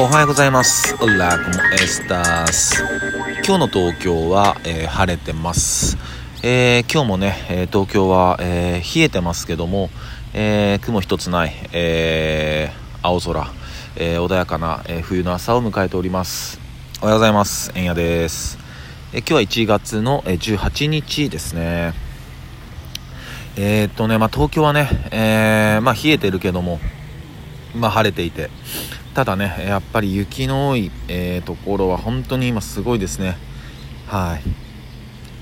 おはようございます。ラコモエスタス。今日の東京は、えー、晴れてます。えー、今日もね、東京は、え冷えてますけども、え雲一つない、え青空、え穏やかな、え冬の朝を迎えております。おはようございます。えんやです。え今日は1月の、え18日ですね。えっとね、まあ、東京はね、えまあ、冷えてるけども、まあ、晴れていて、ただね、やっぱり雪の多い、えー、ところは本当に今すごいですね。はい。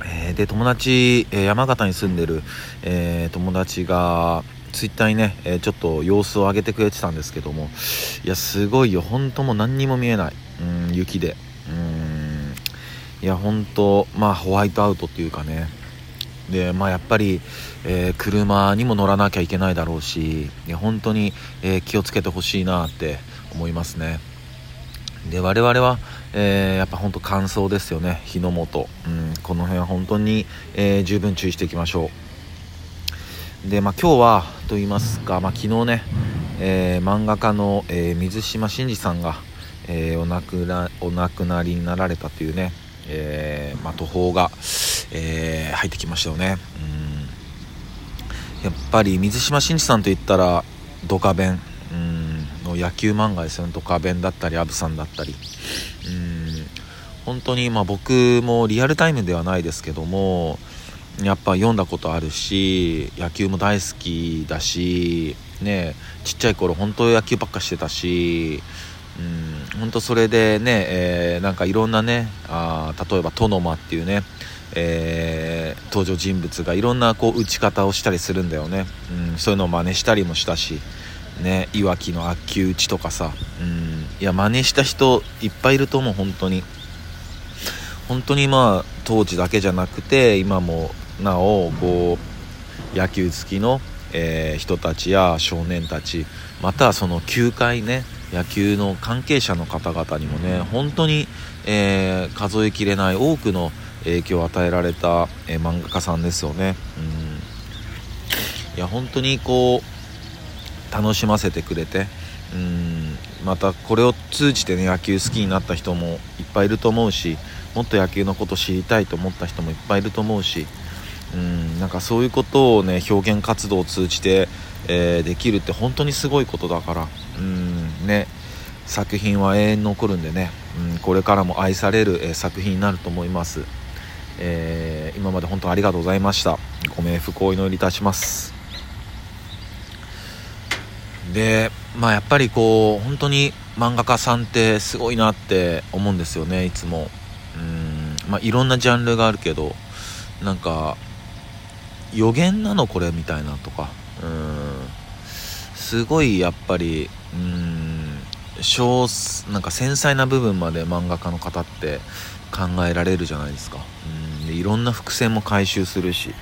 えー、で、友達、え、山形に住んでる、え友達が、ツイッターにね、えちょっと様子を上げてくれてたんですけども、いや、すごいよ。本当も何にも見えない。うん、雪で。うん。いや、本当まあ、ホワイトアウトっていうかね、で、まあ、やっぱり、えー、車にも乗らなきゃいけないだろうし本当に、えー、気をつけてほしいなって思いますね。で我々は、えー、やっぱ本当乾燥ですよね。火の元、うん、この辺は本当に、え十分注意していきましょう。で、まあ、今日はと言いますか、まあ、昨日ね、え漫画家の、え水島新司さんが、えお亡くなお亡くなりになられたというね、えまあ、途方が、えー、入ってきましたよね。うん。やっぱり水島新司さんといったらドカベン。うん。の野球漫画ですよね。ドカベンだったりアブさんだったり。うん。本当にまあ僕もリアルタイムではないですけどもやっぱ読んだことあるし野球も大好きだしねちっちゃい頃本当野球ばっかしてたしうん。本当それでね、えー、なんかいろんなねあ例えばトノマっていうねえー、登場人物がいろんなこう打ち方をしたりするんだよね、うん、そういうのを真似したりもしたし、ね、いわきの悪球打ちとかさ、うん、いや真似した人いっぱいいると思う本当に。本当にまあ当時だけじゃなくて今もなおこう野球好きの、えー、人たちや少年たちまたその球界ね野球の関係者の方々にもね本当に、えー、数えきれない多くの影響を与えられた、え、漫画家さんですよね。うん。いや本当にこう楽しませてくれてうん。またこれを通じてね野球好きになった人もいっぱいいると思うしもっと野球のこと知りたいと思った人もいっぱいいると思うしうん。なんかそういうことをね表現活動を通じて、えー、できるって本当にすごいことだからうん。ね。作品は永遠に残るんでね、うん、これからも愛される、えー、作品になると思います。えー、今まで本当ありがとうございました。ご冥福をお祈りいたします。でまあやっぱりこう本当に漫画家さんってすごいなって思うんですよねいつも。うんまあいろんなジャンルがあるけどなんか予言なのこれみたいなとか。うんすごいやっぱりうん小なんか繊細な部分まで漫画家の方って考えられるじゃないですか。うんでいろんな伏線も回収するし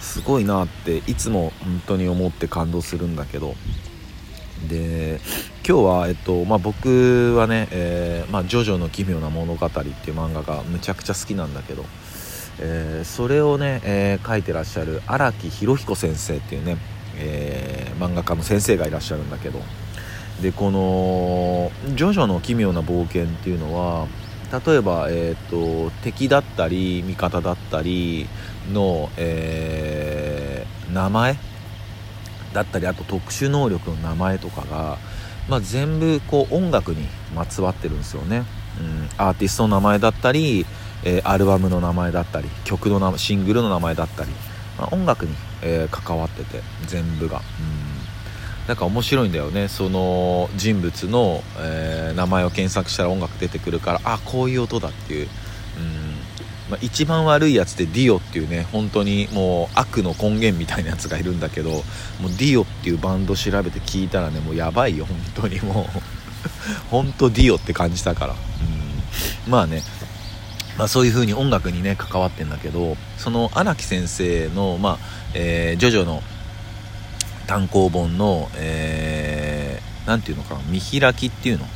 すごいなっていつも本当に思って感動するんだけど。で今日は、えっとまあ、僕はね、えーまあ、ジョジョの奇妙な物語」っていう漫画がむちゃくちゃ好きなんだけど、えー、それをね、えー、書いてらっしゃる荒木博彦先生っていうね、え、漫画家の先生がいらっしゃるんだけど。でこの「ジョジョの奇妙な冒険」っていうのは例えば、えーと、敵だったり味方だったりの、えー、名前だったりあと特殊能力の名前とかが、まあ、全部こう音楽にまつわってるんですよね、うん、アーティストの名前だったり、えー、アルバムの名前だったり曲の名シングルの名前だったり、まあ、音楽に、えー、関わってて全部が、うん。なんか面白いんだよね。その人物の、えー、名前を検索したら音楽出てくるからあこういう音だっていう、うん。まあ、一番悪いやつってディオっていうね本当にもう悪の根源みたいなやつがいるんだけどもうディオっていうバンド調べて聞いたらねもうやばいよ本当に。もう 本当ディオって感じたから、うん、まあね。まあ、そういう風に音楽にね関わってんだけどその荒木先生の、まあえー、ジョジョの単行本の、えー、ていうのかな、見開きっていうの？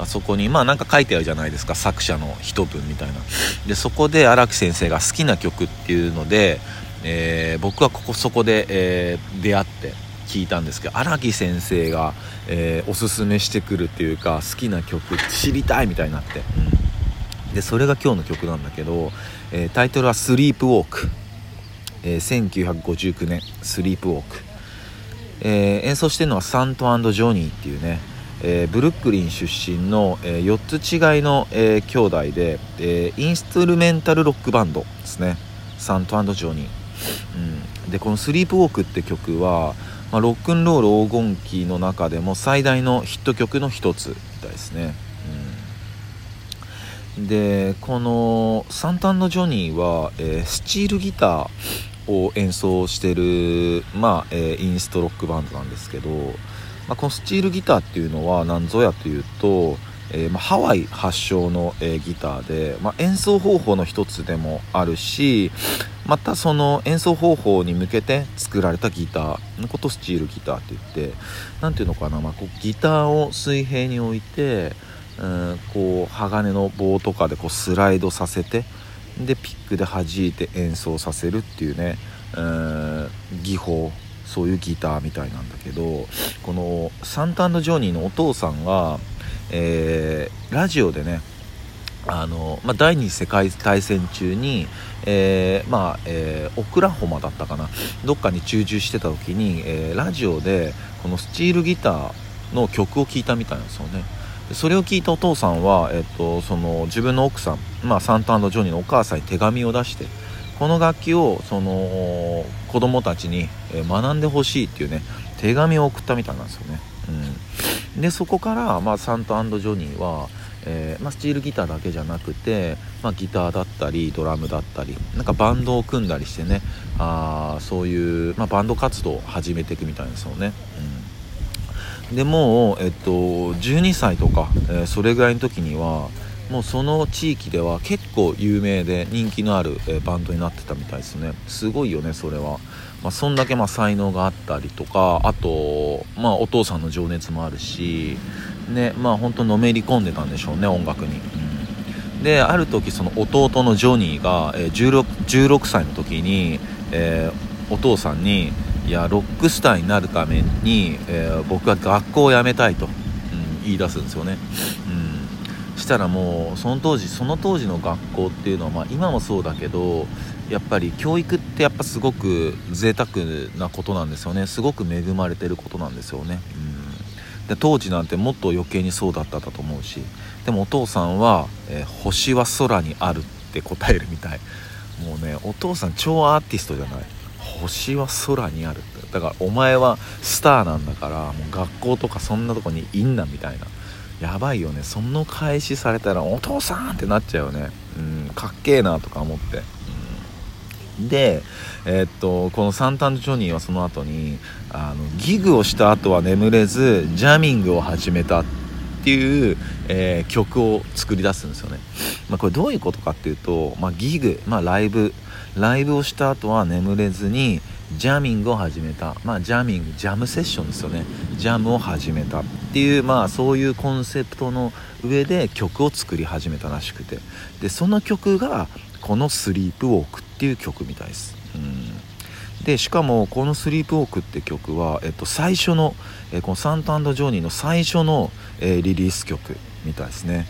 あそこに、まあなんか書いてあるじゃないですか、作者の一文みたいな。で、そこで荒木先生が好きな曲っていうので、えー、僕はここそこで、えー、出会って、聞いたんですけど荒木先生が、えー、おすすめしてくるっていうか好きな曲知りたいみたいになって、うん、でそれが今日の曲なんだけど、え、タイトルは「スリープウォーク」えー、1959年「スリープウォーク」えー、演奏してるのはサントジョニーっていうね、えー、ブルックリン出身の、えー、4つ違いの、えー、兄弟で、えインストゥルメンタルロックバンドですね。サントジョニー、うん、でこの「スリープウォーク」って曲は、まあ、ロックンロール黄金期の中でも最大のヒット曲の一つみたいですね、うん、でこのサントジョニーは、えスチールギターを演奏してる、まあえー、インストロックバンドなんですけど、まあ、このスチールギターっていうのは何ぞやというと、えー、まあ、ハワイ発祥の、えー、ギターで、ま演奏方法の一つでもあるしまたその演奏方法に向けて作られたギターのことスチールギターって言って何ていうのかな、まあ、こうギターを水平に置いてうんこう鋼の棒とかでこうスライドさせてでピックで弾いて演奏させるっていうね、えー、技法そういうギターみたいなんだけどこのサンタンドジョニーのお父さんが、えー、ラジオでねあの、まあ、第二次世界大戦中に、えー、まあえー、オクラホマだったかなどっかに駐留してた時に、えラジオでこのスチールギターの曲を聴いたみたいなんですよね。それを聞いたお父さんは、えっと、その自分の奥さん、まあ、サンタジョニーのお母さんに手紙を出してこの楽器をその子供たちに学んでほしいっていうね手紙を送ったみたいなんですよね、うん、でそこから、まあ、サンタジョニーは、えー、まあ、スチールギターだけじゃなくて、まあ、ギターだったりドラムだったりなんかバンドを組んだりしてねあそういう、まバンド活動を始めていくみたいですよね、うん。でもう、えっと、12歳とか、えー、それぐらいの時にはもうその地域では結構有名で人気のある、えー、バンドになってたみたいですね。すごいよねそれは、まあ、そんだけまあ才能があったりとかあと、まあ、お父さんの情熱もあるしねまあ本当のめり込んでたんでしょうね音楽に、うん、である時その弟のジョニーが、えー、16, 16歳の時に、えー、お父さんにいやロックスターになるために、えー、僕は学校を辞めたいと、うん、言い出すんですよね、うん、したらもうその当時その当時の学校っていうのは、まあ、今もそうだけどやっぱり教育ってやっぱすごく贅沢なことなんですよね。すごく恵まれてることなんですよね、うん、で当時なんてもっと余計にそうだったと思うしでもお父さんは、えー、星は空にある」って答えるみたい。もうねお父さん超アーティストじゃない。星は空にあるって。だからお前はスターなんだからもう学校とかそんなとこにいんなみたいな。やばいよね。その返しされたらお父さんってなっちゃうよね。うん。かっけえなとか思って、でえー、っとこのサンタンジョニーはその後にあのギグをした後は眠れずジャミングを始めたっていう、えー、曲を作り出すんですよね、まあ、これどういうことかっていうと、まあ、ギグ、まあ、ライブライブをした後は眠れずにジャミングを始めた。まあジャミングジャムセッションですよね。ジャムを始めたっていうまあそういうコンセプトの上で曲を作り始めたらしくて。でその曲がこの「スリープウォーク」っていう曲みたいです、うん、でしかもこの「スリープウォーク」って曲は、えっと、最初の、えこのサンタジョニーの最初の、えリリース曲みたいですね。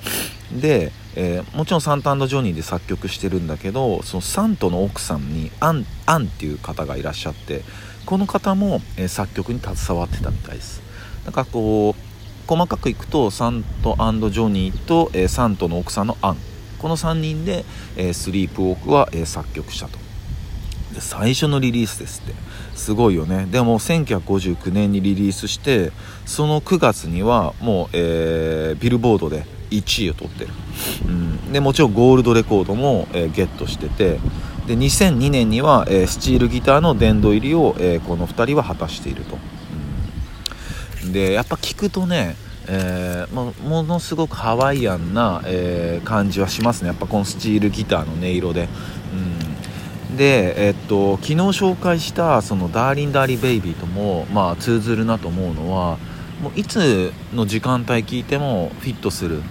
で、えー、もちろんサンタジョニーで作曲してるんだけどそのサントの奥さんにアンアンっていう方がいらっしゃってこの方も、えー、作曲に携わってたみたいです。なんかこう細かくいくとサントジョニーと、えー、サントの奥さんのアン。この3人で、えスリープウォークは、え作曲したと。で最初のリリースですって。すごいよね。でも1959年にリリースしてその9月にはもう、えー、ビルボードで1位を取ってる、うん、でもちろんゴールドレコードも、えー、ゲットしてて。で2002年には、えー、スチールギターの殿堂入りを、えー、この2人は果たしていると、うん、でやっぱ聞くとねえー、もものすごくハワイアンな、えー、感じはしますね。やっぱこのスチールギターの音色で、うん、で、えー、っと昨日紹介したその「ダーリン・ダーリ・ベイビー」とも、まあ、通ずるなと思うのはもういつの時間帯聴いてもフィットする。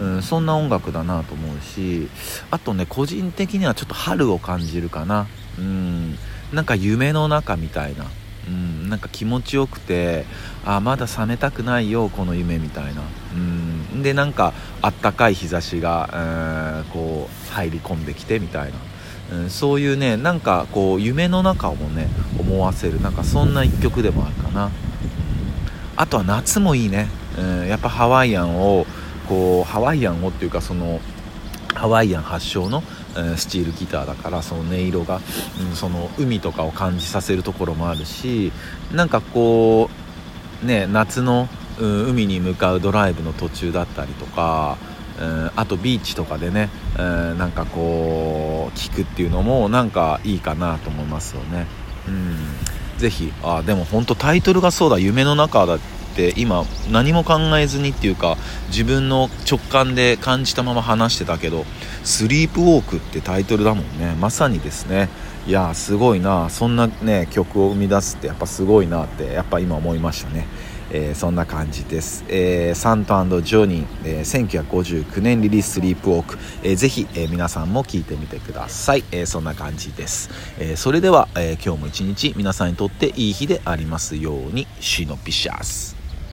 うん、そんな音楽だなと思うしあとね個人的にはちょっと春を感じるかな。うんなんか夢の中みたいな、うん、なんか気持ちよくてあまだ覚めたくないよこの夢みたいな、うん、でなんかあったかい日差しが、うん、こう入り込んできてみたいな、うん、そういうねなんかこう夢の中もね思わせるなんかそんな一曲でもあるかな、あとは夏もいいね、うん、やっぱハワイアンをこうハワイアンをっていうかそのハワイアン発祥のスチールギターだからその音色が、うん、その海とかを感じさせるところもあるしなんかこうね夏の、うん、海に向かうドライブの途中だったりとか、うん、あとビーチとかでね、うん、なんかこう聴くっていうのもなんかいいかなと思いますよね。うんぜひあでも本当タイトルがそうだ夢の中だって今何も考えずにっていうか自分の直感で感じたまま話してたけど「スリープウォーク」ってタイトルだもんね。まさにですね。いやすごいな。そんなね曲を生み出すってやっぱすごいなってやっぱ今思いましたね。えー、そんな感じです、えー、サントジョニー、えー、1959年リリーススリープウォーク、えー、ぜひ、えー、皆さんも聴いてみてください、えー、そんな感じです、えー、それでは、えー、今日も一日皆さんにとっていい日でありますように。シノピシャス。